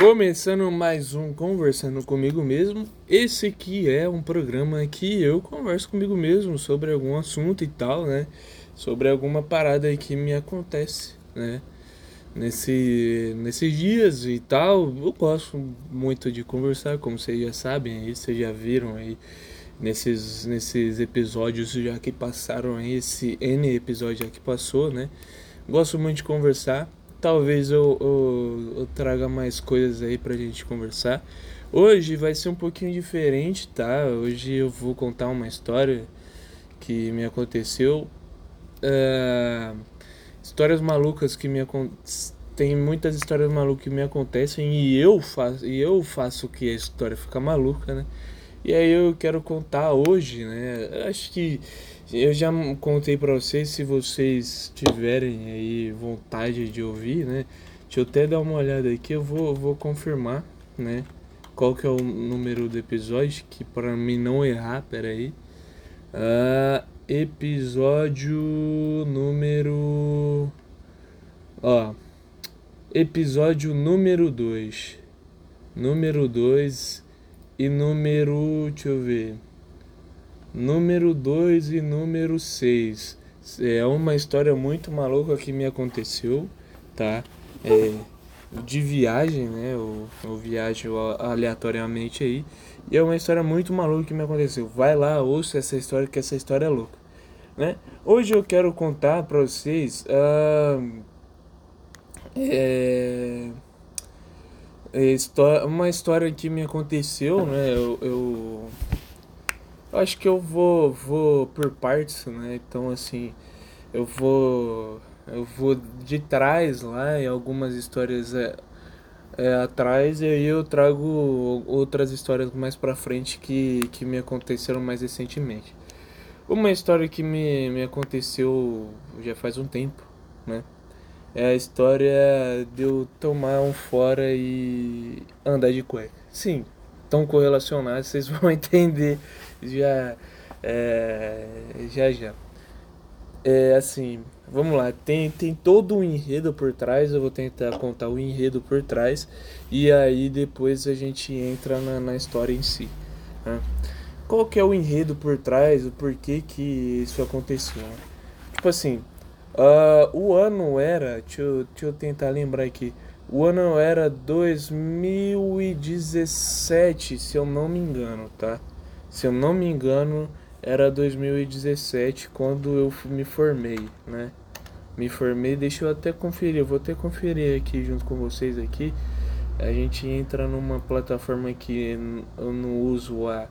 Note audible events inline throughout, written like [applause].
Começando mais um Conversando Comigo Mesmo. Esse aqui é um programa que eu converso comigo mesmo sobre algum assunto e tal, né? Sobre alguma parada que me acontece, né? Nesse, nesses dias e tal. Eu gosto muito de conversar, como vocês já sabem aí, vocês já viram aí nesses, nesses episódios já que passaram aí, esse N episódio já que passou, né? Gosto muito de conversar talvez eu, eu, eu, traga mais coisas aí pra gente conversar. Hoje vai ser um pouquinho diferente, tá? Hoje eu vou contar uma história que me aconteceu. Uh, histórias malucas que me acontecem. Tem muitas histórias malucas que me acontecem e eu faço, e eu faço que a história fica maluca, né? E aí eu quero contar hoje, né? Acho que eu já contei para vocês, se vocês tiverem aí vontade de ouvir, né? Deixa eu até dar uma olhada aqui, eu vou, vou confirmar, né? Qual que é o número do episódio, que para mim não errar, peraí. Uh, episódio número... Ó, episódio número 2. Número 2 e número... deixa eu ver número 2 e número 6. É uma história muito maluca que me aconteceu, tá? É, de viagem, né? Eu, eu viajo aleatoriamente aí. E é uma história muito maluca que me aconteceu. Vai lá, ouça essa história, que essa história é louca. Né? Hoje eu quero contar pra vocês. Uh, é, é, uma história que me aconteceu, né? eu, eu Acho que eu vou, vou por partes, né? Então, assim, eu vou, eu vou de trás lá e algumas histórias é, é, atrás e aí eu trago outras histórias mais pra frente que, que me aconteceram mais recentemente. Uma história que me, me aconteceu já faz um tempo, né? É a história de eu tomar um fora e andar de cueca. Sim, tão correlacionados, vocês vão [laughs] entender já é, já já. É assim, vamos lá, tem, tem todo um enredo por trás, eu vou tentar contar o enredo por trás e aí depois a gente entra na, na história em si. Né? Qual que é o enredo por trás, o porquê que isso aconteceu? Tipo assim, uh, o ano era, deixa eu, deixa eu tentar lembrar aqui, o ano era 2017, se eu não me engano, tá? Se eu não me engano, era 2017 quando eu me formei, né? Me formei, deixa eu até conferir, eu vou até conferir aqui junto com vocês aqui. A gente entra numa plataforma que eu não uso há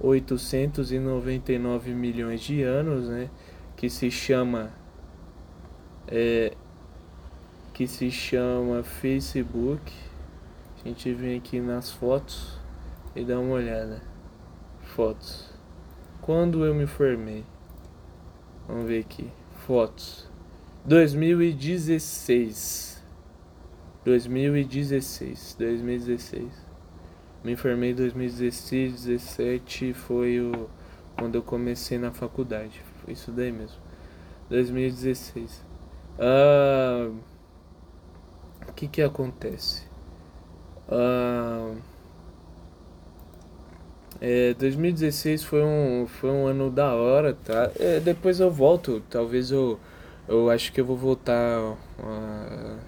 899 milhões de anos, né? Que se chama é, que se chama Facebook. A gente vem aqui nas fotos e dá uma olhada. Fotos. Quando eu me formei? Vamos ver aqui. Fotos. 2016. 2016. 2016. Me formei em 2016, 2017 foi o quando eu comecei na faculdade. Isso daí mesmo. 2016. Ah, que que acontece? Ah, é, 2016 foi um, foi um ano da hora, tá? É, depois eu volto, talvez eu, eu acho que eu vou voltar uh,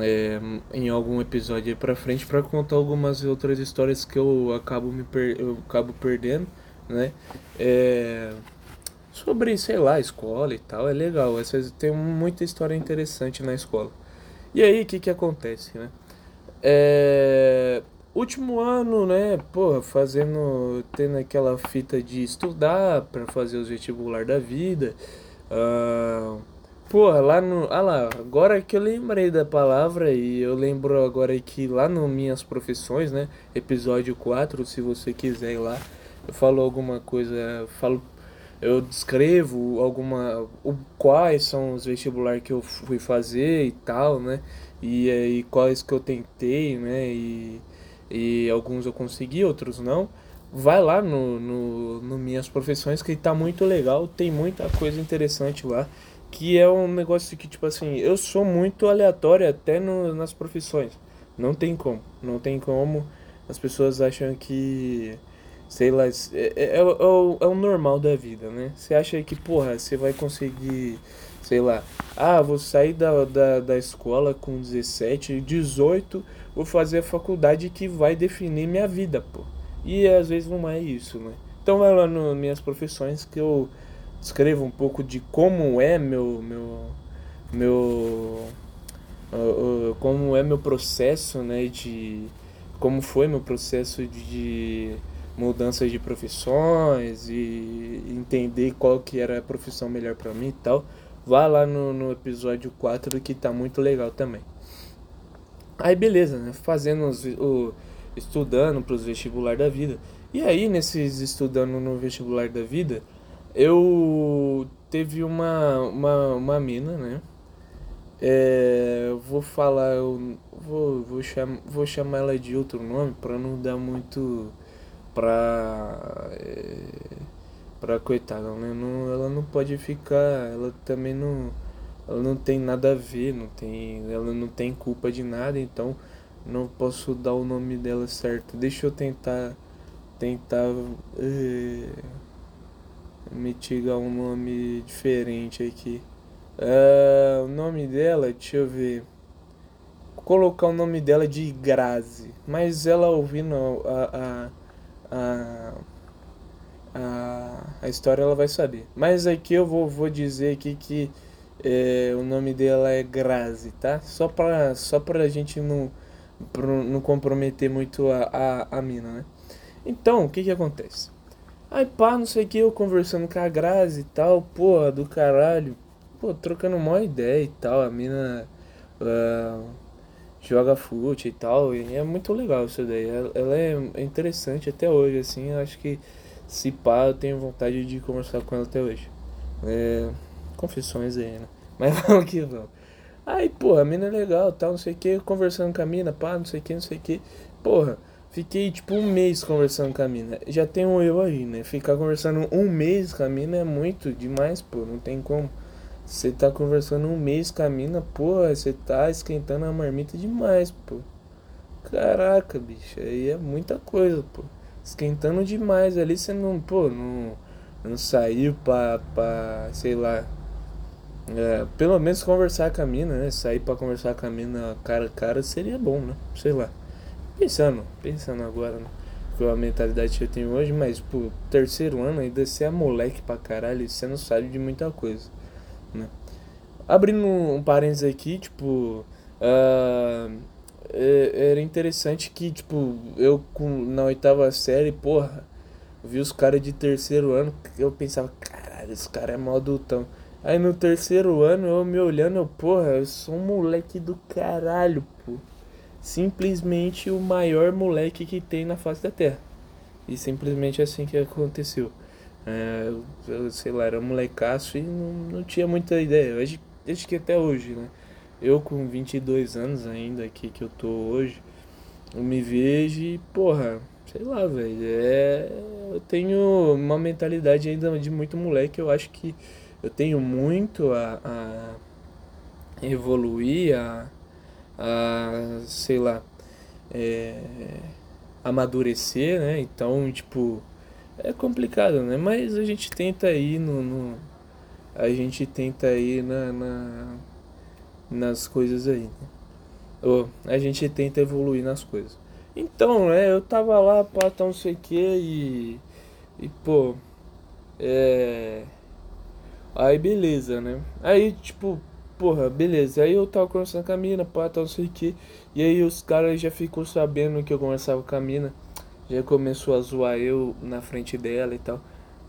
é, em algum episódio aí pra frente para contar algumas outras histórias que eu acabo, me per, eu acabo perdendo, né? É, sobre, sei lá, escola e tal, é legal, vezes tem muita história interessante na escola. E aí, o que que acontece, né? É último ano, né, porra, fazendo, tendo aquela fita de estudar para fazer os vestibular da vida. Uh, porra, lá no. Ah lá, agora que eu lembrei da palavra e eu lembro agora que lá no Minhas Profissões, né, episódio 4, se você quiser ir lá, eu falo alguma coisa, falo. Eu descrevo alguma. O, quais são os vestibular que eu fui fazer e tal, né? E, e quais que eu tentei, né? E, e alguns eu consegui, outros não. Vai lá no, no, no Minhas Profissões que tá muito legal, tem muita coisa interessante lá. Que é um negócio que, tipo assim, eu sou muito aleatório até no, nas profissões. Não tem como. Não tem como. As pessoas acham que. Sei lá, é, é, é, é, o, é o normal da vida, né? Você acha que, porra, você vai conseguir. Sei lá. Ah, vou sair da, da, da escola com 17, 18, vou fazer a faculdade que vai definir minha vida, pô. E às vezes não é isso, né? Então vai lá nas minhas profissões que eu escrevo um pouco de como é meu meu meu uh, uh, como é meu processo, né, de como foi meu processo de mudança de profissões e entender qual que era a profissão melhor para mim e tal. Vá lá no, no episódio 4 que tá muito legal também. Aí beleza, né? Fazendo os, o, estudando para os vestibular da vida. E aí, nesses estudando no vestibular da vida, eu teve uma, uma, uma mina, né? É, vou falar, eu vou, vou, cham, vou chamar ela de outro nome para não dar muito pra. É, pra coitada, né? Não, ela não pode ficar, ela também não. Ela não tem nada a ver, não tem, ela não tem culpa de nada, então não posso dar o nome dela certo. Deixa eu tentar tentar é, mitigar um nome diferente aqui. Uh, o nome dela, deixa eu ver. Colocar o nome dela de Grazi. Mas ela ouvindo a, a, a, a história, ela vai saber. Mas aqui eu vou, vou dizer aqui que é, o nome dela é Grazi, tá? Só pra, só pra gente não, pra não comprometer muito a, a, a mina, né? Então, o que que acontece? Aí pá, não sei o que, eu conversando com a Grazi e tal, porra, do caralho. Pô, trocando uma ideia e tal, a mina uh, joga fute e tal, e é muito legal isso daí. Ela, ela é interessante até hoje, assim, acho que se pá, eu tenho vontade de conversar com ela até hoje. É, confissões aí, né? [laughs] Mas vamos que vamos. Aí, porra, a mina é legal, tal, não sei o que, conversando com a mina, pá, não sei o que, não sei o que. Porra, Fiquei tipo um mês conversando com a mina. Já tem um eu aí, né? Ficar conversando um mês com a mina é muito demais, pô. Não tem como. Você tá conversando um mês com a mina, pô, você tá esquentando a marmita demais, pô. Caraca, bicho, aí é muita coisa, pô. Esquentando demais ali, você não, pô, não, não saiu pra, pra sei lá. É, pelo menos conversar com a mina, né? Sair pra conversar com a mina cara a cara seria bom, né? Sei lá. Pensando, pensando agora, né? Com a mentalidade que eu tenho hoje, mas, pô, terceiro ano ainda você é moleque pra caralho, você não sabe de muita coisa? Abrindo um parênteses aqui, tipo, uh, era interessante que, tipo, eu com, na oitava série, porra, vi os caras de terceiro ano, eu pensava, caralho, esse cara é mó adultão. Aí no terceiro ano, eu me olhando, eu, porra, eu sou um moleque do caralho, pô simplesmente o maior moleque que tem na face da Terra. E simplesmente assim que aconteceu. É, eu, sei lá, era um molecaço e não, não tinha muita ideia. Eu acho que até hoje, né? Eu com 22 anos ainda aqui que eu tô hoje, eu me vejo e, porra, sei lá, velho. É, eu tenho uma mentalidade ainda de muito moleque. Eu acho que eu tenho muito a, a evoluir, a a, sei lá, é, amadurecer, né? Então, tipo, é complicado, né? Mas a gente tenta ir no, no a gente tenta ir na, na nas coisas aí, né? Ou a gente tenta evoluir nas coisas. Então, né, eu tava lá, pá, tá não sei o que e e pô, é aí beleza, né? Aí, tipo, porra, beleza. Aí eu tava conversando com a mina, pá, tal, não sei o que. E aí os caras já ficou sabendo que eu conversava com a mina. Já começou a zoar eu na frente dela e tal.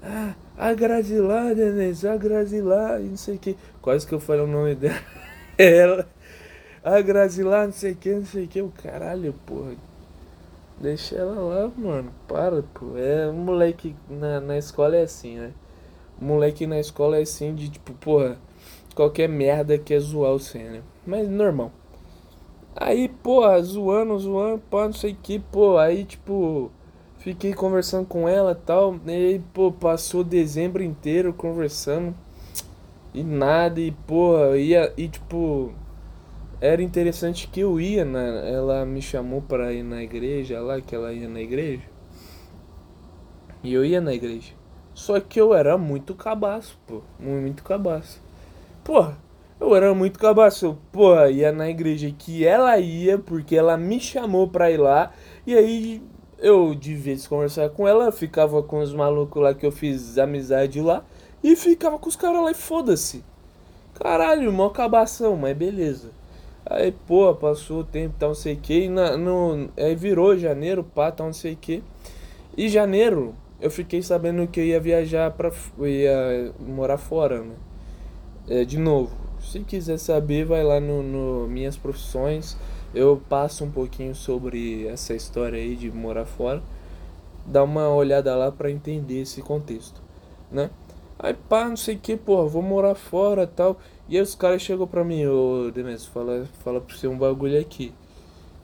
Ah, a Grazilá, Denise, a Grazilá, e não sei o que. Quase que eu falei o nome dela. [laughs] ela. A Grazilá, não sei o que, não sei o que. O caralho, porra. Deixa ela lá, mano. Para, pô. É, moleque na, na escola é assim, né? Moleque na escola é assim de tipo, porra qualquer merda que é zoar o Senna. Mas normal. Aí, pô, zoando, zoando, pô, não sei o que, pô, aí tipo, fiquei conversando com ela tal, e aí, pô, passou dezembro inteiro conversando e nada, e pô, ia, e tipo, era interessante que eu ia na, ela me chamou para ir na igreja lá, que ela ia na igreja. E eu ia na igreja. Só que eu era muito cabaço, pô, muito cabaço. Porra, eu era muito cabaço. Porra, ia na igreja que ela ia, porque ela me chamou pra ir lá. E aí eu, de vez conversar com ela, ficava com os malucos lá que eu fiz amizade lá. E ficava com os caras lá e foda-se. Caralho, mó cabação, mas beleza. Aí, pô, passou o tempo, tal, não sei o que. E na, no, aí virou janeiro, pá, tal, não sei o que. E janeiro, eu fiquei sabendo que eu ia viajar pra. Ia morar fora, né? É, de novo se quiser saber, vai lá no, no, Minhas Profissões. Eu passo um pouquinho sobre essa história aí de morar fora. Dá uma olhada lá para entender esse contexto, né? Aí pá, não sei o que, porra, vou morar fora tal. E aí os caras chegam pra mim, ô Demes, fala, fala pra você um bagulho aqui.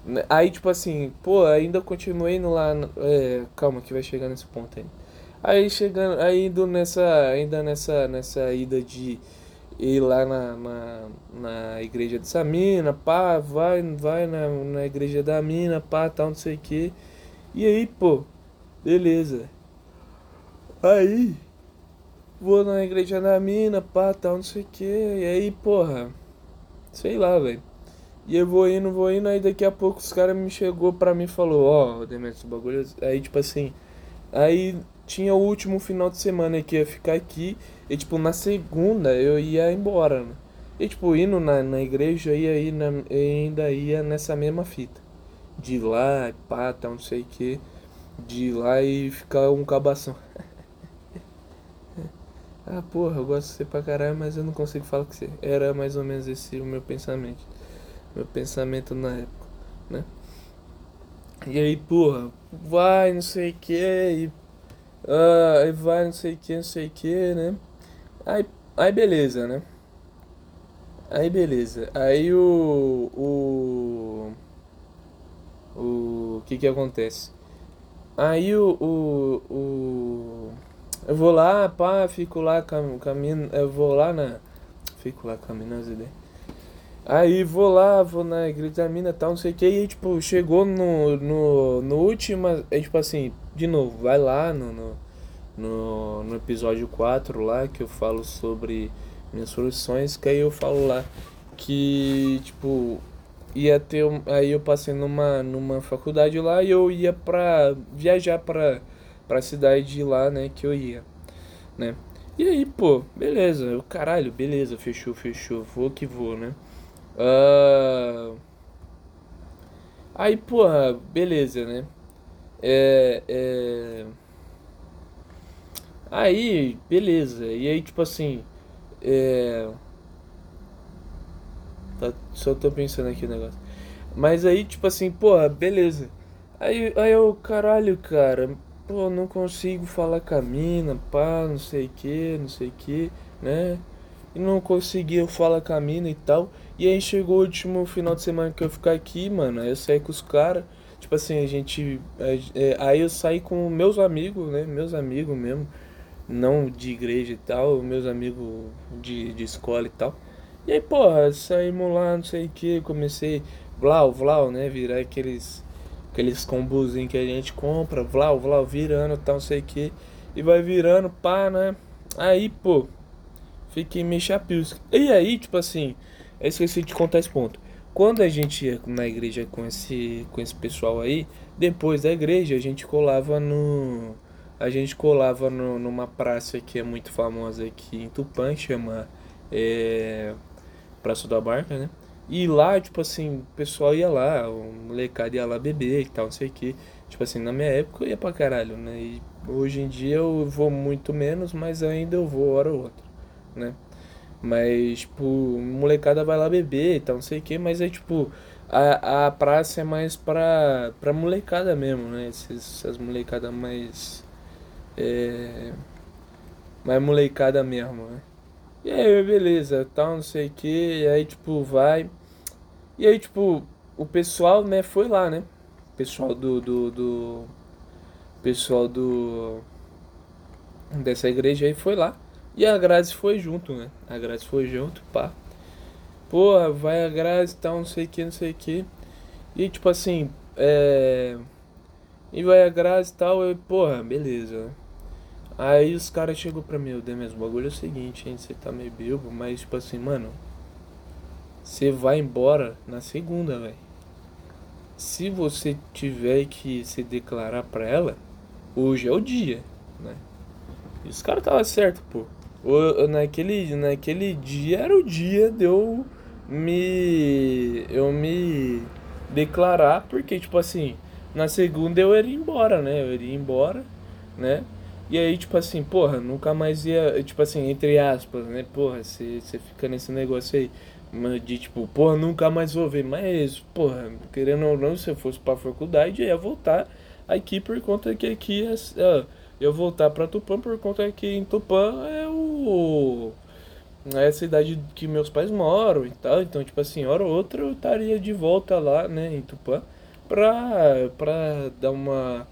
Né? Aí tipo assim, pô, ainda continuei no lá. É, calma que vai chegar nesse ponto aí. Aí chegando, aí indo nessa. Ainda nessa, nessa ida de ir lá na, na, na igreja dessa mina, pá, vai, vai na, na igreja da mina, pá, tal, não sei o que. E aí, pô, beleza. Aí, vou na igreja da mina, pá, tal, não sei o que. E aí, porra, sei lá, velho. E eu vou indo, vou indo, aí daqui a pouco os caras me chegou pra mim e falou, ó, oh, Demetrius, o bagulho. Aí, tipo assim, aí tinha o último final de semana que ia ficar aqui. E tipo, na segunda eu ia embora, né? E tipo, indo na, na igreja ia aí na, ainda ia nessa mesma fita. De ir lá, pá, tal, não sei o que. De ir lá e ficar um cabação. [laughs] ah, porra, eu gosto de você pra caralho, mas eu não consigo falar com você. Era mais ou menos esse o meu pensamento. Meu pensamento na época, né? E aí, porra, vai, não sei o que, e Uh, aí vai não sei o que, não sei o que, né? Aí, aí beleza, né? Aí beleza. Aí o. O. O que que acontece? Aí o. O. o eu vou lá, pá, fico lá cam, caminho. Eu vou lá na. Fico lá caminhando as ideias. Aí vou lá, vou na igreja da mina tal, não sei o que. E tipo, chegou no, no, no último. É tipo assim, de novo, vai lá no, no, no, no episódio 4 lá, que eu falo sobre minhas soluções, que aí eu falo lá que, tipo, ia ter. Aí eu passei numa, numa faculdade lá e eu ia pra viajar pra, pra cidade lá, né, que eu ia, né. E aí, pô, beleza, eu, caralho, beleza, fechou, fechou, vou que vou, né. Uh... Aí, porra, beleza, né. É, é... Aí, beleza. E aí, tipo assim. É. Tá, só tô pensando aqui o negócio. Mas aí, tipo assim, porra, beleza. Aí, aí eu, caralho, cara, pô, não consigo falar com a mina, pá, não sei que, não sei que, né? E não conseguia falar com a mina e tal. E aí chegou o último final de semana que eu ficar aqui, mano. Aí eu saí com os caras. Tipo assim, a gente. É, aí eu saí com meus amigos, né? Meus amigos mesmo não de igreja e tal, meus amigos de, de escola e tal. E aí, porra, saímos lá, não sei o que, comecei, vlau, vlau, né, virar aqueles, aqueles combozinhos que a gente compra, vlau, vlau, virando tal, não sei o que, e vai virando, pá, né, aí, pô, fiquei meio chapios. E aí, tipo assim, eu esqueci de contar esse ponto. Quando a gente ia na igreja com esse, com esse pessoal aí, depois da igreja a gente colava no a gente colava no, numa praça que é muito famosa aqui em Tupã, chama é, Praça da Barca, né? E lá, tipo assim, o pessoal ia lá, o molecada ia lá beber e tal, não sei o que. Tipo assim, na minha época eu ia pra caralho, né? E hoje em dia eu vou muito menos, mas ainda eu vou hora ou outra, né? Mas, tipo, molecada vai lá beber e tal, não sei o que, mas é tipo, a, a praça é mais pra, pra molecada mesmo, né? Essas, molecadas mais é, mais molecada mesmo, né? E aí, beleza, tal, não sei o que, e aí, tipo, vai. E aí, tipo, o pessoal, né, foi lá, né? O pessoal do. do, do pessoal do. dessa igreja aí foi lá. E a Grazi foi junto, né? A Grazi foi junto, pá. porra, vai a Grazi e tal, não sei o que, não sei o que. E tipo assim, é. E vai a Grazi e tal, eu, porra, beleza. Aí os caras chegou pra mim, o Demes, o bagulho é o seguinte, hein, você tá meio bilbo, mas tipo assim, mano, você vai embora na segunda, velho. Se você tiver que se declarar pra ela, hoje é o dia, né? E os caras tava certo, pô. Naquele, naquele dia era o dia de eu me. eu me declarar, porque, tipo assim, na segunda eu iria embora, né? Eu iria embora, né? E aí, tipo assim, porra, nunca mais ia, tipo assim, entre aspas, né? Porra, você fica nesse negócio aí de tipo, porra, nunca mais vou ver. Mas, porra, querendo ou não, se eu fosse pra faculdade, eu ia voltar aqui por conta que aqui é, uh, eu voltar pra Tupã por conta que em Tupã é o. É a cidade que meus pais moram e tal. Então, tipo assim, hora ou outra eu estaria de volta lá, né, em Tupã, pra, pra dar uma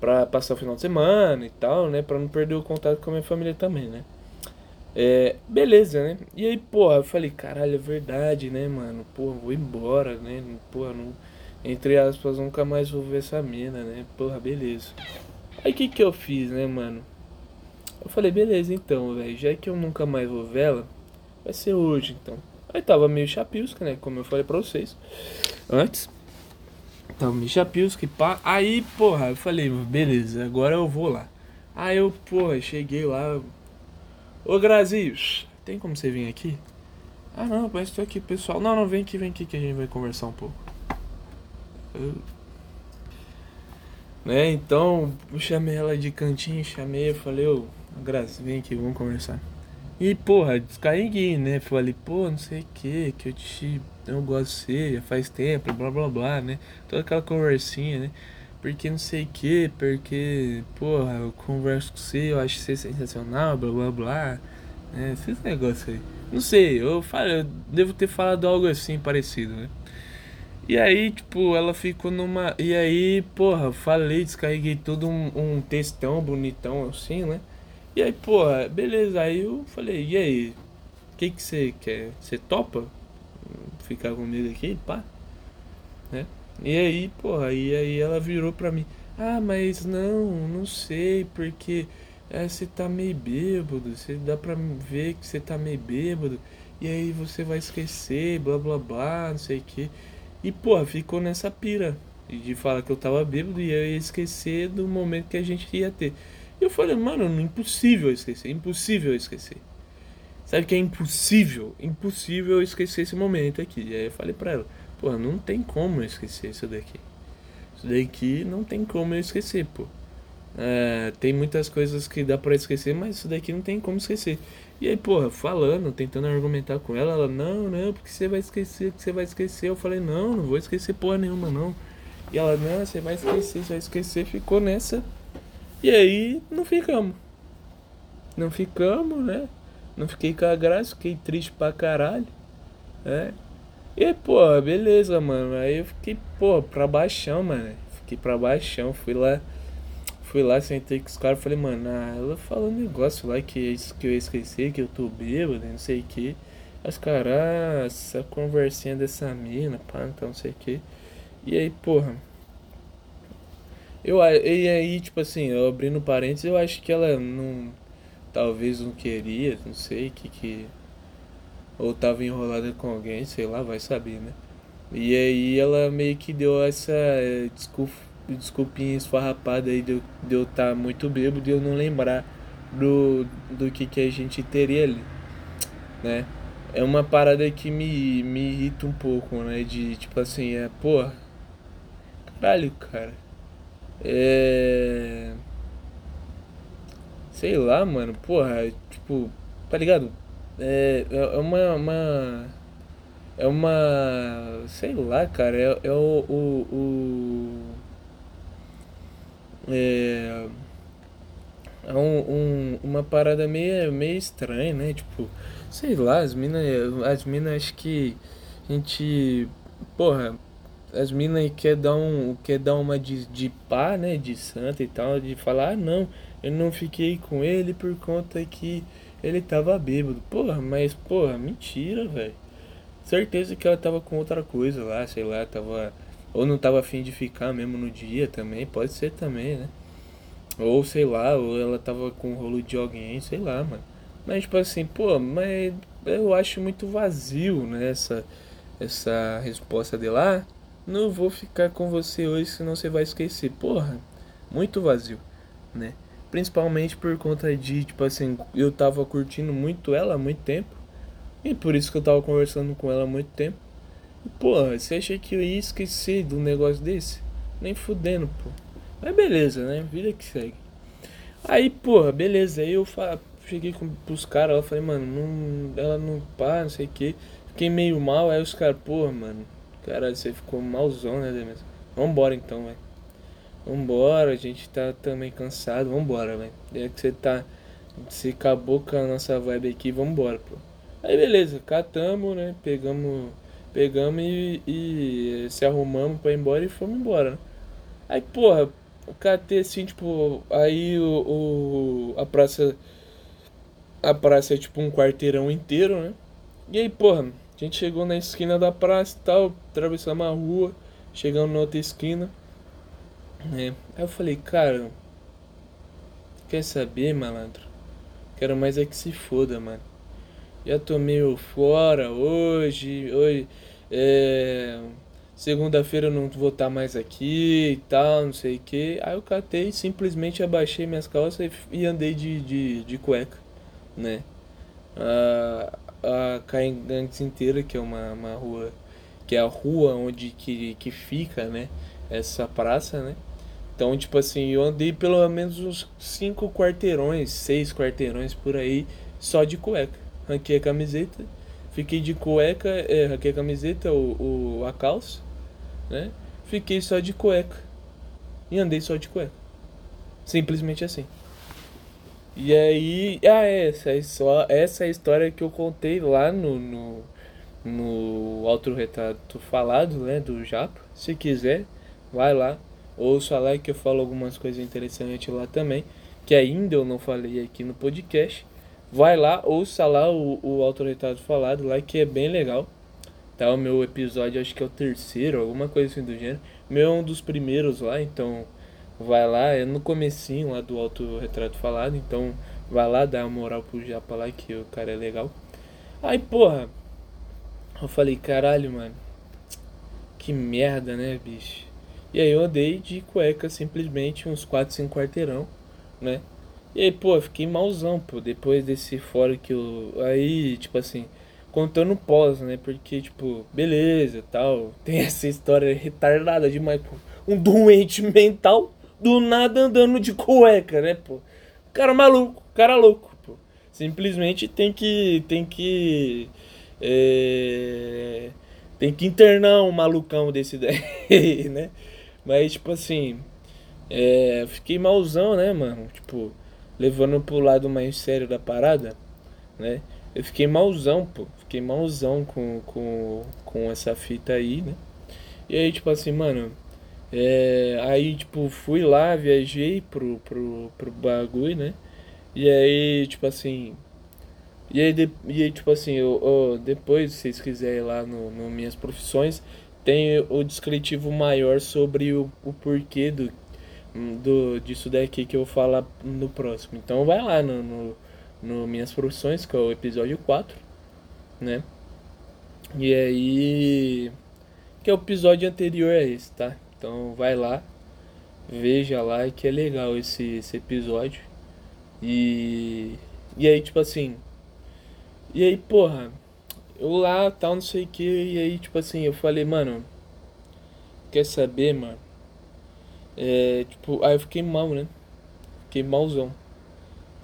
para passar o final de semana e tal, né? Pra não perder o contato com a minha família também, né? É, beleza, né? E aí, porra, eu falei, caralho, é verdade, né, mano? Porra, vou embora, né? Porra, não, entre aspas, nunca mais vou ver essa mina, né? Porra, beleza. Aí o que que eu fiz, né, mano? Eu falei, beleza, então, velho, já que eu nunca mais vou ver ela, vai ser hoje, então. Aí tava meio chapisca, né? Como eu falei pra vocês antes. Então, Misha Pilski, pá. Aí, porra, eu falei, beleza, agora eu vou lá. Aí eu, porra, cheguei lá. Ô Grazi, tem como você vir aqui? Ah não, mas tô aqui, pessoal. Não, não, vem aqui, vem aqui que a gente vai conversar um pouco. Eu... Né, então, eu chamei ela de cantinho, chamei, eu falei, ô, Grazi, vem aqui, vamos conversar. E, porra, descarreguei, né? Falei, pô, não sei o que, que eu te eu gosto de você, já faz tempo, blá blá blá, né? Toda aquela conversinha, né? Porque não sei o que, porque, porra, eu converso com você, eu acho você sensacional, blá blá blá, né? Esses negócios aí. Não sei, eu, falo, eu devo ter falado algo assim parecido, né? E aí, tipo, ela ficou numa. E aí, porra, falei, descarreguei todo um, um textão bonitão assim, né? E aí, porra, beleza. Aí eu falei, e aí? O que que você quer? Você topa? ficar comigo aqui, pá. Né? E aí, porra, e aí ela virou pra mim. Ah, mas não, não sei, porque é, você tá meio bêbado, você dá pra ver que você tá meio bêbado, e aí você vai esquecer, blá blá blá, não sei o que. E porra, ficou nessa pira de falar que eu tava bêbado e eu ia esquecer do momento que a gente ia ter. E eu falei, mano, impossível esquecer, impossível esquecer. Sabe que é impossível, impossível esquecer esse momento aqui. E aí eu falei pra ela, pô, não tem como eu esquecer isso daqui. Isso daqui não tem como eu esquecer, pô. É, tem muitas coisas que dá pra esquecer, mas isso daqui não tem como esquecer. E aí, porra, falando, tentando argumentar com ela, ela, não, não, porque você vai esquecer, que você vai esquecer. Eu falei, não, não vou esquecer porra nenhuma, não. E ela, não, você vai esquecer, você vai esquecer, ficou nessa. E aí, não ficamos. Não ficamos, né? Não fiquei com a graça, fiquei triste pra caralho. É. E, pô, beleza, mano. Aí eu fiquei, pô, pra baixão, mano. Fiquei pra baixão, fui lá. Fui lá, sentei com os caras falei, mano, ah, ela falou um negócio lá que, que eu esqueci, que eu tô bêbado, não sei o que. As caras, ah, essa conversinha dessa mina, pá, então não sei o que. E aí, porra. Eu, e aí, tipo assim, eu abrindo parênteses, eu acho que ela não talvez não queria, não sei que que ou tava enrolada com alguém, sei lá, vai saber, né? E aí ela meio que deu essa é, desculpa, desculpinha esfarrapada aí de eu, de eu estar tá muito bêbado e eu não lembrar do, do que, que a gente teria ali, né? É uma parada que me, me irrita um pouco, né? De tipo assim, é, porra, caralho, cara. É Sei lá, mano, porra, tipo, tá ligado? É, é, é uma, uma. É uma. Sei lá, cara, é, é o. o, o é. É um, um, uma parada meio, meio estranha, né? Tipo, sei lá, as minas. As minas acho que a gente. Porra, as minas quer dar um. Quer dar uma de, de pá, né? De santa e tal, de falar, ah não eu não fiquei com ele por conta que ele tava bêbado. Porra, mas, porra, mentira, velho. certeza que ela tava com outra coisa lá, sei lá, tava. Ou não tava afim de ficar mesmo no dia também, pode ser também, né? Ou sei lá, ou ela tava com o rolo de alguém, sei lá, mano. Mas tipo assim, pô, mas eu acho muito vazio, né? Essa, essa resposta de lá. Ah, não vou ficar com você hoje, senão você vai esquecer. Porra, muito vazio, né? Principalmente por conta de, tipo assim, eu tava curtindo muito ela há muito tempo. E por isso que eu tava conversando com ela há muito tempo. Porra, você acha que eu ia esquecer de um negócio desse? Nem fudendo, pô. Mas beleza, né? Vida que segue. Aí, porra, beleza. Aí eu cheguei com, pros caras, eu falei, mano, não, ela não pá, não sei o que. Fiquei meio mal, aí os caras, porra, mano, cara, você ficou malzão, né, Demetrio? Vambora então, velho. Vambora, a gente tá também cansado, vambora, velho. É que você tá. Você acabou com a nossa vibe aqui, vambora, pô. Aí beleza, catamos, né? Pegamos. Pegamos e, e se arrumamos pra ir embora e fomos embora, né? Aí, porra, catei assim, tipo, aí o, o, a praça. A praça é tipo um quarteirão inteiro, né? E aí, porra, a gente chegou na esquina da praça e tal, atravessamos a rua, chegamos na outra esquina. Né? Aí eu falei, cara, quer saber, malandro? Quero mais é que se foda, mano. Já tô meio fora hoje, hoje é segunda-feira eu não vou estar tá mais aqui e tal, não sei o que. Aí eu catei, simplesmente abaixei minhas calças e andei de, de, de cueca, né? A, a Caingantes inteira, que é uma, uma rua, que é a rua onde que, que fica, né? Essa praça, né? Então, tipo assim, eu andei pelo menos uns cinco quarteirões, seis quarteirões por aí, só de cueca. Ranquei a camiseta, fiquei de cueca, é, ranquei a camiseta, o, o, a calça, né? Fiquei só de cueca. E andei só de cueca. Simplesmente assim. E aí, ah, é, essa é só essa é a história que eu contei lá no no, no autorretrato falado, né, do Japa. Se quiser, vai lá, ouça lá que eu falo algumas coisas interessantes lá também, que ainda eu não falei aqui no podcast. Vai lá, ouça lá o, o autorretrato falado lá, que é bem legal. Tá, o meu episódio acho que é o terceiro, alguma coisa assim do gênero. Meu é um dos primeiros lá, então vai lá, é no comecinho lá do autorretrato falado, então vai lá, dá uma moral pro Japa lá, que o cara é legal. Aí, porra, eu falei, caralho, mano, que merda, né, bicho? E aí eu andei de cueca simplesmente uns 4, 5 quarteirão, né? E aí, pô, fiquei malzão, pô, depois desse fora que eu. Aí, tipo assim, contando pós, né? Porque, tipo, beleza tal. [laughs] Tem essa história retardada demais, pô. Um doente mental do nada andando de cueca, né, pô? Cara maluco, cara louco, pô. Simplesmente tem que. Tem que. É, tem que internar um malucão desse [laughs] daí, né? Mas, tipo assim. É, fiquei malzão, né, mano? Tipo, levando pro lado mais sério da parada, né? Eu fiquei malzão, pô. Fiquei malzão com, com, com essa fita aí, né? E aí, tipo assim, mano. É, aí, tipo, fui lá, viajei pro, pro, pro bagulho, né? E aí, tipo assim. E aí, de, e aí tipo assim, eu, eu, depois, se vocês quiserem lá no, no Minhas Profissões, tem o descritivo maior sobre o, o porquê do, do, disso daqui que eu vou falar no próximo. Então vai lá no, no, no Minhas Profissões, que é o episódio 4, né? E aí. Que é o episódio anterior a esse, tá? Então vai lá, veja lá que é legal esse, esse episódio. E. E aí, tipo assim. E aí, porra, eu lá, tal, não sei o que, e aí, tipo assim, eu falei, mano, quer saber, mano? É, tipo, aí eu fiquei mal, né? Fiquei malzão.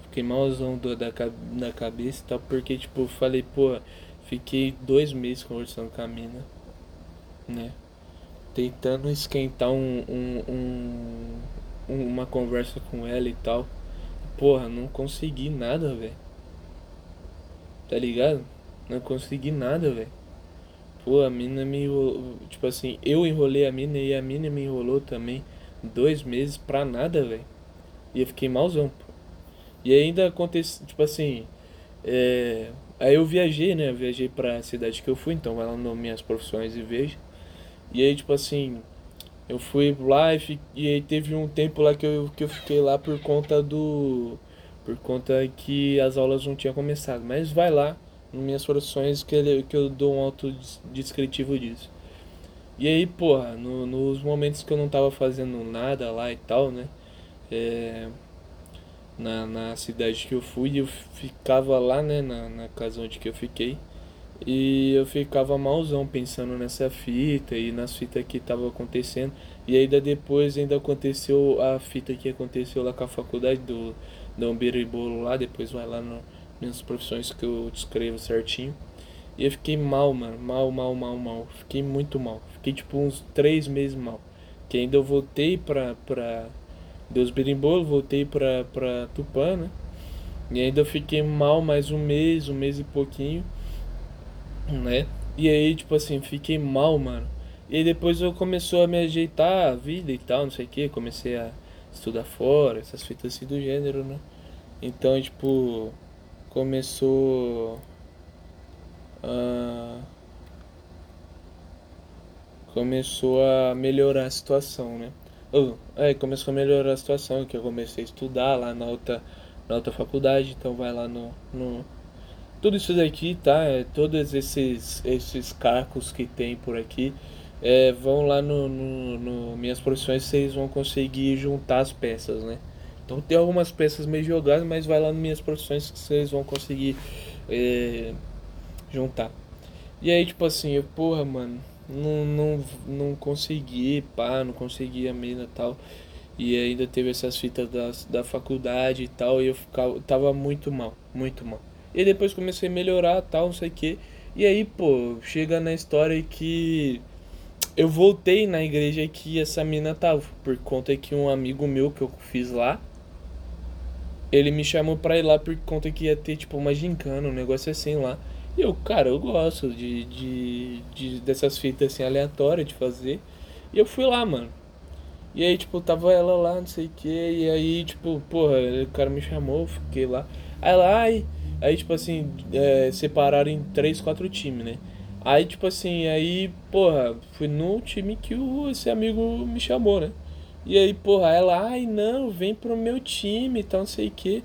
Fiquei malzão do, da, da cabeça e tal, porque, tipo, eu falei, pô, fiquei dois meses conversando com a mina, né? Tentando esquentar um, um, um uma conversa com ela e tal. Porra, não consegui nada, velho. Tá ligado? Não consegui nada, velho. Pô, a mina me enrolou. Tipo assim, eu enrolei a mina e a mina me enrolou também. Dois meses pra nada, velho. E eu fiquei malzão, pô. E ainda aconteceu, tipo assim. É, Aí eu viajei, né? Eu viajei pra cidade que eu fui, então vai lá no Minhas Profissões e veja. E aí, tipo assim, eu fui lá e, e aí teve um tempo lá que eu, que eu fiquei lá por conta do. Por conta que as aulas não tinham começado. Mas vai lá, nas minhas profissões, que, ele, que eu dou um autodescritivo disso. E aí, porra, no, nos momentos que eu não tava fazendo nada lá e tal, né? É, na, na cidade que eu fui, eu ficava lá, né, na, na casa onde que eu fiquei. E eu ficava malzão pensando nessa fita e nas fitas que tava acontecendo. E ainda depois ainda aconteceu a fita que aconteceu lá com a faculdade do e Bolo lá, depois vai lá no, nas profissões que eu descrevo certinho. E eu fiquei mal, mano, mal, mal, mal, mal. Fiquei muito mal. Fiquei tipo uns três meses mal. Que ainda eu voltei pra, pra Deus Berimbolo, voltei pra, pra Tupã, né? E ainda fiquei mal mais um mês, um mês e pouquinho, né? E aí, tipo assim, fiquei mal, mano. E depois eu comecei a me ajeitar a vida e tal, não sei o que. Comecei a estudar fora, essas fitas assim do gênero, né? Então, tipo, começou. Uh, começou a melhorar a situação, né? Oh, é, começou a melhorar a situação, que eu comecei a estudar lá na outra, na outra faculdade, então vai lá no, no tudo isso daqui, tá? É, todos esses, esses cacos que tem por aqui, é, vão lá no, no, no, Minhas Profissões, vocês vão conseguir juntar as peças, né? Então tem algumas peças meio jogadas, mas vai lá no Minhas Profissões que vocês vão conseguir é, juntar. E aí, tipo assim, eu, porra, mano, não, não, não consegui, pá, não consegui a mina e tal. E ainda teve essas fitas da, da faculdade e tal, e eu ficava, tava muito mal, muito mal. E depois comecei a melhorar tal, não sei o que. E aí, pô, chega na história que eu voltei na igreja que essa mina tava, por conta que um amigo meu que eu fiz lá, ele me chamou pra ir lá por conta que ia ter, tipo, uma gincana, um negócio assim lá. Eu, cara, eu gosto de, de, de dessas fitas assim aleatórias de fazer. E eu fui lá, mano. E aí, tipo, tava ela lá, não sei o que. E aí, tipo, porra, o cara me chamou, fiquei lá. Aí lá, aí, aí tipo assim, é, separaram em três, quatro times, né? Aí, tipo assim, aí, porra, fui no time que o, esse amigo me chamou, né? E aí, porra, ela, ai, não, vem pro meu time e tal, não sei o que.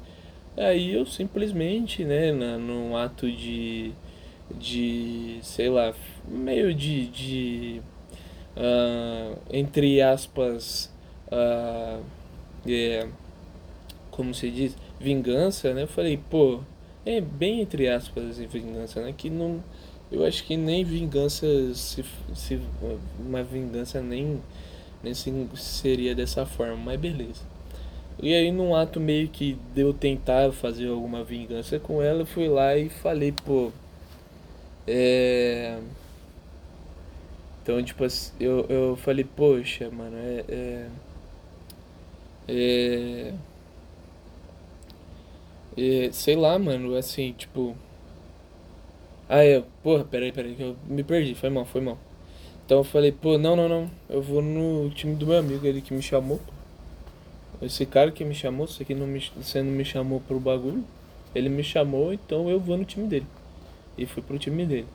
Aí eu simplesmente, né, na, num ato de de, sei lá, meio de, de uh, entre aspas, uh, é, como se diz, vingança, né? Eu falei, pô, é bem entre aspas vingança, né? Que não, eu acho que nem vingança, se, se uma vingança nem, nem seria dessa forma, mas beleza. E aí num ato meio que deu tentar fazer alguma vingança com ela, eu fui lá e falei, pô, é... Então, tipo, eu, eu falei, poxa, mano, é. é, é, é sei lá, mano, assim, tipo. Ah, é, porra, peraí, peraí, que eu me perdi, foi mal, foi mal. Então eu falei, pô, não, não, não, eu vou no time do meu amigo, ele que me chamou. Esse cara que me chamou, você, que não me, você não me chamou pro bagulho, ele me chamou, então eu vou no time dele e fui pro time dele.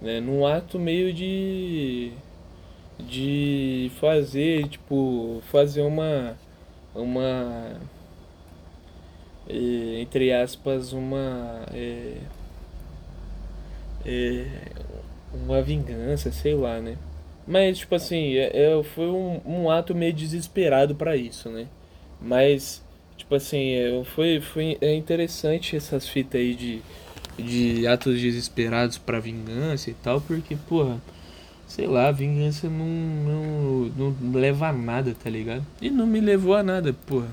Né? Num ato meio de. de fazer, tipo, fazer uma. uma. É, entre aspas, uma. É, é, uma vingança, sei lá, né? Mas, tipo assim, é, é foi um, um ato meio desesperado para isso, né? Mas, tipo assim, é, foi, foi é interessante essas fitas aí de de atos desesperados para vingança e tal, porque, porra, sei lá, vingança não, não, não leva a nada, tá ligado? E não me levou a nada, porra.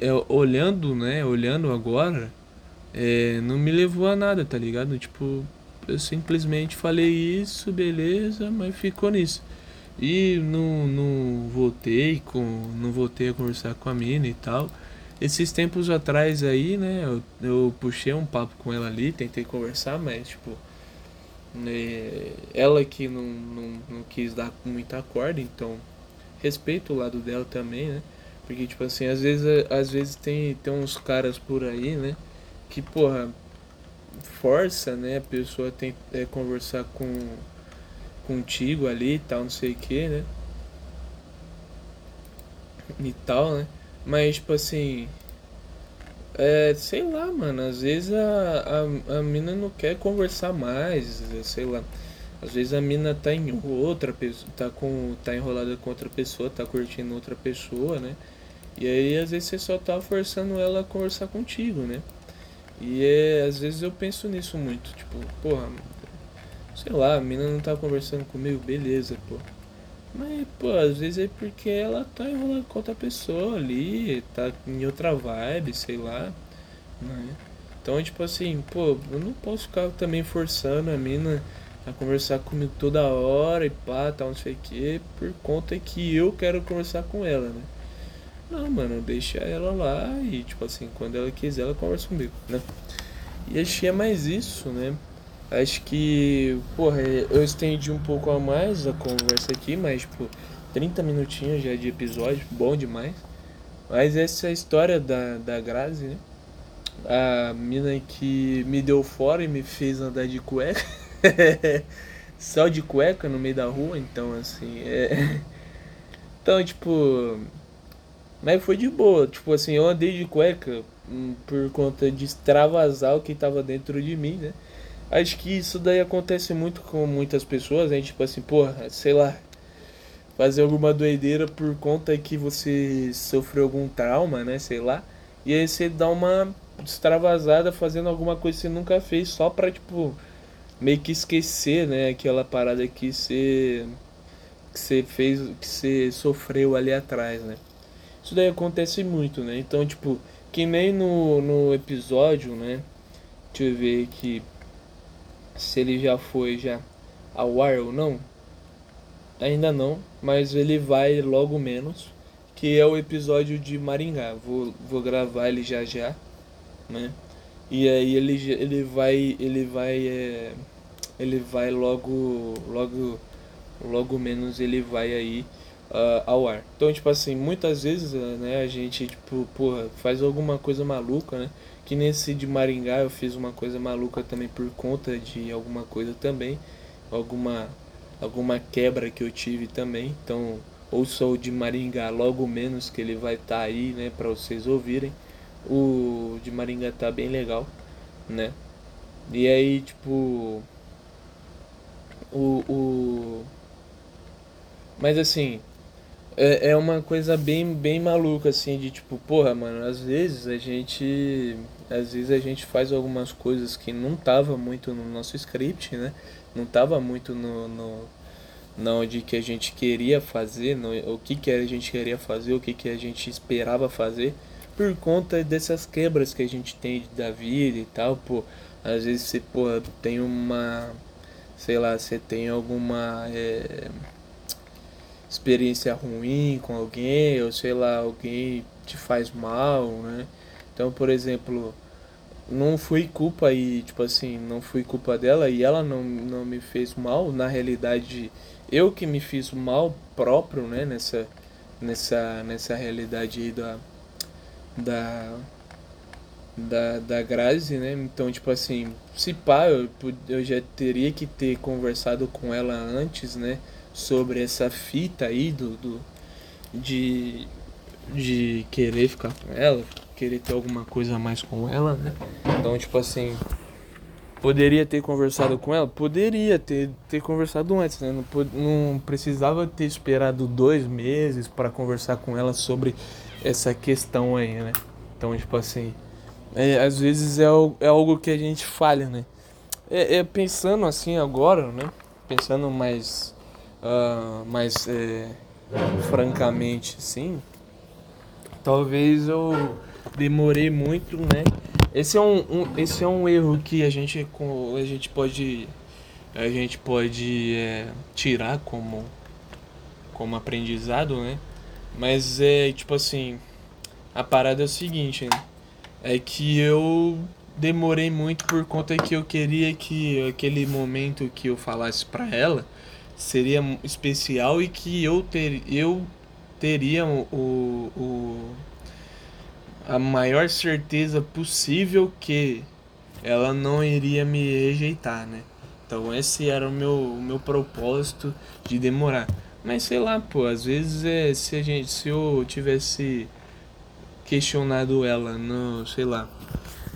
É, olhando, né, olhando agora, é, não me levou a nada, tá ligado? Tipo, eu simplesmente falei isso, beleza, mas ficou nisso. E não, não voltei com. não voltei a conversar com a mina e tal. Esses tempos atrás aí, né, eu, eu puxei um papo com ela ali, tentei conversar, mas, tipo, né, ela que não, não, não quis dar muita corda, então respeito o lado dela também, né? Porque, tipo assim, às vezes, às vezes tem, tem uns caras por aí, né? Que, porra, força, né, a pessoa tem é, conversar com contigo ali e tal, não sei o que, né? E tal, né? Mas, tipo assim. É, sei lá, mano. Às vezes a, a, a mina não quer conversar mais, sei lá. Às vezes a mina tá em outra pessoa, tá, com, tá enrolada com outra pessoa, tá curtindo outra pessoa, né? E aí às vezes você só tá forçando ela a conversar contigo, né? E é, às vezes eu penso nisso muito, tipo, porra, sei lá, a mina não tá conversando comigo, beleza, pô. Mas, pô, às vezes é porque ela tá enrolando com outra pessoa ali, tá em outra vibe, sei lá, né? Então, tipo assim, pô, eu não posso ficar também forçando a mina a conversar comigo toda hora e pá, tal, não sei o que, por conta que eu quero conversar com ela, né? Não, mano, deixa ela lá e, tipo assim, quando ela quiser, ela conversa comigo, né? E que é mais isso, né? Acho que, porra, eu estendi um pouco a mais a conversa aqui, mas, tipo, 30 minutinhos já de episódio, bom demais. Mas essa é a história da, da Grazi, né? A mina que me deu fora e me fez andar de cueca. [laughs] Só de cueca no meio da rua, então, assim, é. Então, tipo mas foi de boa, tipo assim, eu andei de cueca hum, por conta de extravasar o que tava dentro de mim, né? Acho que isso daí acontece muito com muitas pessoas, né? Tipo assim, porra, sei lá, fazer alguma doideira por conta que você sofreu algum trauma, né? Sei lá. E aí você dá uma extravasada fazendo alguma coisa que você nunca fez só pra, tipo, meio que esquecer, né? Aquela parada que você, que você fez, que você sofreu ali atrás, né? Isso daí acontece muito, né? Então, tipo, que nem no, no episódio, né? Deixa eu ver aqui se ele já foi já ao ar ou não. Ainda não, mas ele vai logo menos. Que é o episódio de Maringá. Vou, vou gravar ele já já, né? E aí ele, ele vai. Ele vai. É, ele vai logo. Logo. Logo menos ele vai aí uh, ao ar. Então, tipo assim, muitas vezes né, a gente, tipo, porra, faz alguma coisa maluca, né? Que nesse de Maringá eu fiz uma coisa maluca também por conta de alguma coisa também. Alguma, alguma quebra que eu tive também. Então, ou sou de Maringá, logo menos que ele vai estar tá aí, né, para vocês ouvirem. O de Maringá tá bem legal, né? E aí, tipo. O. o... Mas assim, é, é uma coisa bem, bem maluca, assim, de tipo, porra, mano, às vezes a gente. Às vezes a gente faz algumas coisas que não tava muito no nosso script, né? Não tava muito no, no, na onde que a gente queria fazer, no, o que que a gente queria fazer, o que que a gente esperava fazer, por conta dessas quebras que a gente tem da vida e tal, pô. Às vezes você, porra, tem uma. Sei lá, você tem alguma. É, experiência ruim com alguém, ou sei lá, alguém te faz mal, né? Então, por exemplo, não foi culpa aí, tipo assim, não foi culpa dela e ela não, não me fez mal, na realidade eu que me fiz mal próprio, né, nessa nessa nessa realidade aí da da da, da Grazi, né? Então, tipo assim, se pá, eu, eu já teria que ter conversado com ela antes, né? sobre essa fita aí do, do de, de querer ficar com ela, querer ter alguma coisa a mais com ela, né? Então, tipo assim, poderia ter conversado com ela? Poderia ter, ter conversado antes, né? Não, não precisava ter esperado dois meses para conversar com ela sobre essa questão aí, né? Então, tipo assim, é, às vezes é, é algo que a gente falha, né? É, é pensando assim agora, né? Pensando mais uh, mas é, francamente sim, talvez eu demorei muito, né? Esse é um, um, esse é um erro que a gente, a gente pode a gente pode é, tirar como como aprendizado, né? Mas é tipo assim, a parada é o seguinte, né? é que eu demorei muito por conta que eu queria que aquele momento que eu falasse para ela seria especial e que eu, ter, eu teria o, o, a maior certeza possível que ela não iria me rejeitar, né? Então esse era o meu, o meu propósito de demorar. Mas sei lá, pô, às vezes é se a gente se eu tivesse questionado ela no, sei lá,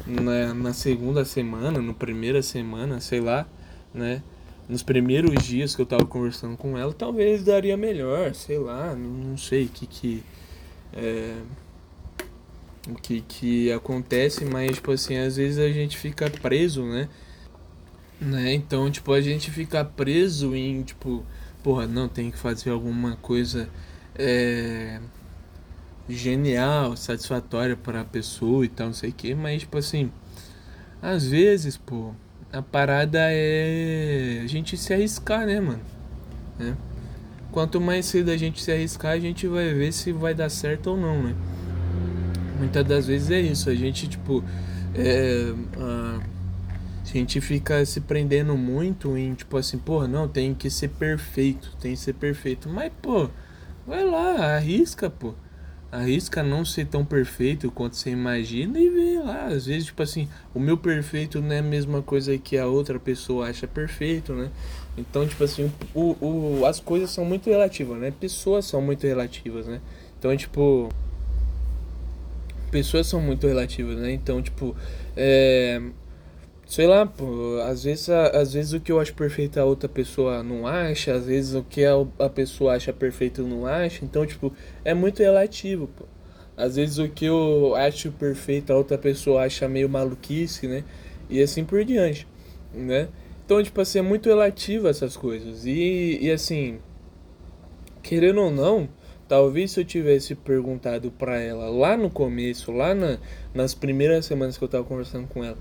na, na segunda semana, no primeira semana, sei lá, né? Nos primeiros dias que eu tava conversando com ela, talvez daria melhor, sei lá, não, não sei o que que é, o que que acontece, mas tipo assim, às vezes a gente fica preso, né? Né? Então, tipo, a gente fica preso em, tipo, porra, não, tem que fazer alguma coisa é, genial, satisfatória para a pessoa e tal, não sei o que, mas, tipo assim, às vezes, pô, a parada é a gente se arriscar, né, mano? Né? Quanto mais cedo a gente se arriscar, a gente vai ver se vai dar certo ou não, né? Muitas das vezes é isso, a gente, tipo, é, a, a gente fica se prendendo muito em, tipo assim, porra, não, tem que ser perfeito, tem que ser perfeito. Mas, pô, vai lá, arrisca, pô. Arrisca não ser tão perfeito quanto você imagina e vê lá. Às vezes, tipo assim, o meu perfeito não é a mesma coisa que a outra pessoa acha perfeito, né? Então, tipo assim, o, o, as coisas são muito relativas, né? Pessoas são muito relativas, né? Então, tipo. Pessoas são muito relativas, né? Então, tipo. É, Sei lá, pô, às vezes, às vezes o que eu acho perfeito a outra pessoa não acha, às vezes o que a, a pessoa acha perfeito não acha, então, tipo, é muito relativo, pô. Às vezes o que eu acho perfeito a outra pessoa acha meio maluquice, né? E assim por diante, né? Então, tipo assim, é muito relativo essas coisas. E, e assim, querendo ou não, talvez se eu tivesse perguntado pra ela lá no começo, lá na, nas primeiras semanas que eu tava conversando com ela,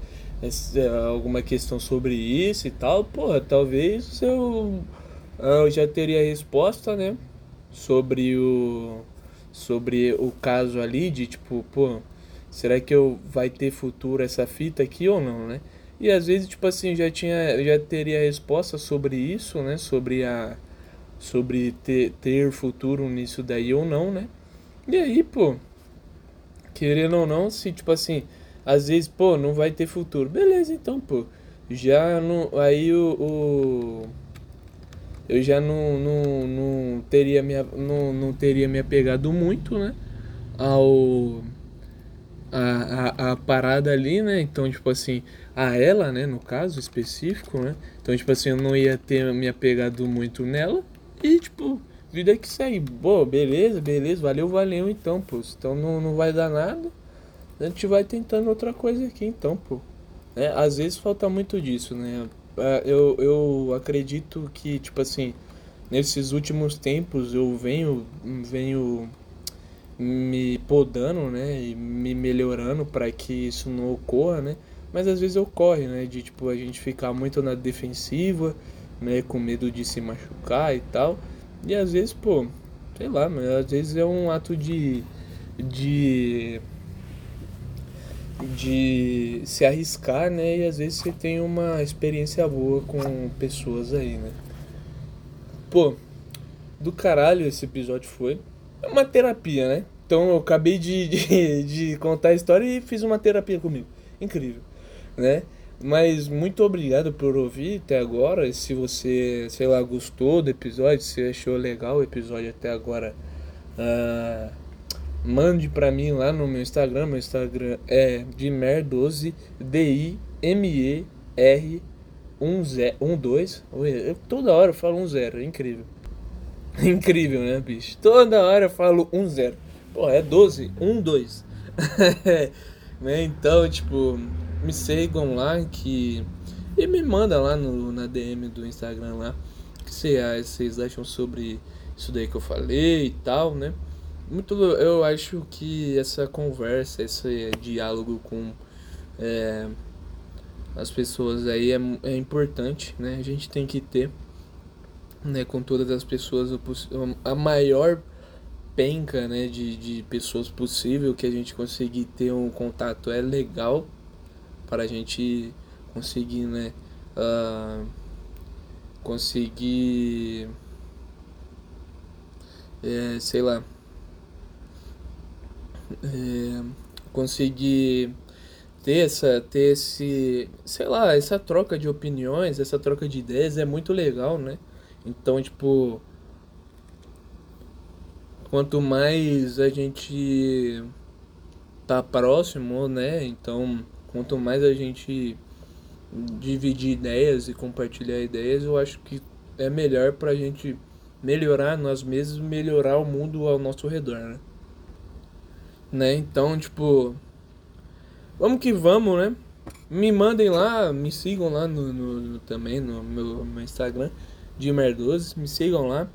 é, alguma questão sobre isso e tal, porra, talvez eu, eu já teria resposta, né? Sobre o sobre o caso ali de tipo, pô, será que eu vai ter futuro essa fita aqui ou não, né? E às vezes, tipo assim, já tinha já teria resposta sobre isso, né? Sobre a sobre ter, ter futuro nisso daí ou não, né? E aí, pô, querendo ou não, se tipo assim, às vezes, pô, não vai ter futuro. Beleza, então, pô. Já não. Aí o. o eu já não, não, não, teria me, não, não teria me apegado muito, né? Ao. A, a, a parada ali, né? Então, tipo assim, a ela, né? No caso específico, né? Então, tipo assim, eu não ia ter me apegado muito nela. E, tipo, vida que segue. Pô, beleza, beleza, valeu, valeu então, pô. Então não, não vai dar nada a gente vai tentando outra coisa aqui então, pô. É, às vezes falta muito disso, né? É, eu, eu acredito que, tipo assim, nesses últimos tempos eu venho, venho me podando, né? E me melhorando para que isso não ocorra, né? Mas às vezes ocorre, né? De tipo a gente ficar muito na defensiva, Com medo de se machucar e tal. E às vezes, pô, sei lá, mas às vezes é um ato de. de de se arriscar, né? E às vezes você tem uma experiência boa com pessoas aí, né? Pô, do caralho esse episódio foi. É uma terapia, né? Então eu acabei de, de, de contar a história e fiz uma terapia comigo. Incrível, né? Mas muito obrigado por ouvir até agora. Se você, sei lá, gostou do episódio, se achou legal o episódio até agora. Uh, mande para mim lá no meu Instagram. Meu Instagram é Dimer12, D-I-M-E-R 12. Eu, toda hora eu falo um zero, é incrível. [laughs] incrível, né, bicho? Toda hora eu falo um zero. Pô, é 12, 1, 2. né? Então, tipo, me sigam lá que. E me manda lá no, na DM do Instagram lá. Que vocês acham sobre isso daí que eu falei e tal, né? muito eu acho que essa conversa esse diálogo com é, as pessoas aí é, é importante né a gente tem que ter né com todas as pessoas a maior penca né de, de pessoas possível que a gente conseguir ter um contato é legal para a gente conseguir né uh, conseguir é, sei lá é, conseguir ter essa ter esse, sei lá, essa troca de opiniões, essa troca de ideias é muito legal, né? Então, tipo, quanto mais a gente tá próximo, né? Então, quanto mais a gente dividir ideias e compartilhar ideias, eu acho que é melhor pra gente melhorar nós mesmos, melhorar o mundo ao nosso redor, né? né? Então, tipo, vamos que vamos, né? Me mandem lá, me sigam lá no, no, no também no meu, meu Instagram, de Mer12, me sigam lá.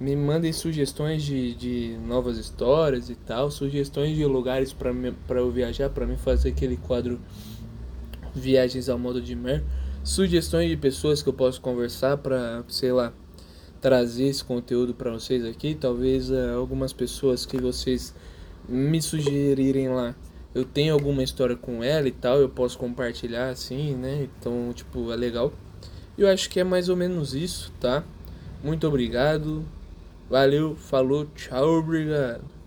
Me mandem sugestões de, de novas histórias e tal, sugestões de lugares para eu viajar, para mim fazer aquele quadro Viagens ao modo de Mer. Sugestões de pessoas que eu posso conversar para, sei lá, trazer esse conteúdo para vocês aqui. Talvez uh, algumas pessoas que vocês me sugerirem lá, eu tenho alguma história com ela e tal, eu posso compartilhar assim, né? Então, tipo, é legal. Eu acho que é mais ou menos isso, tá? Muito obrigado. Valeu, falou, tchau, obrigado.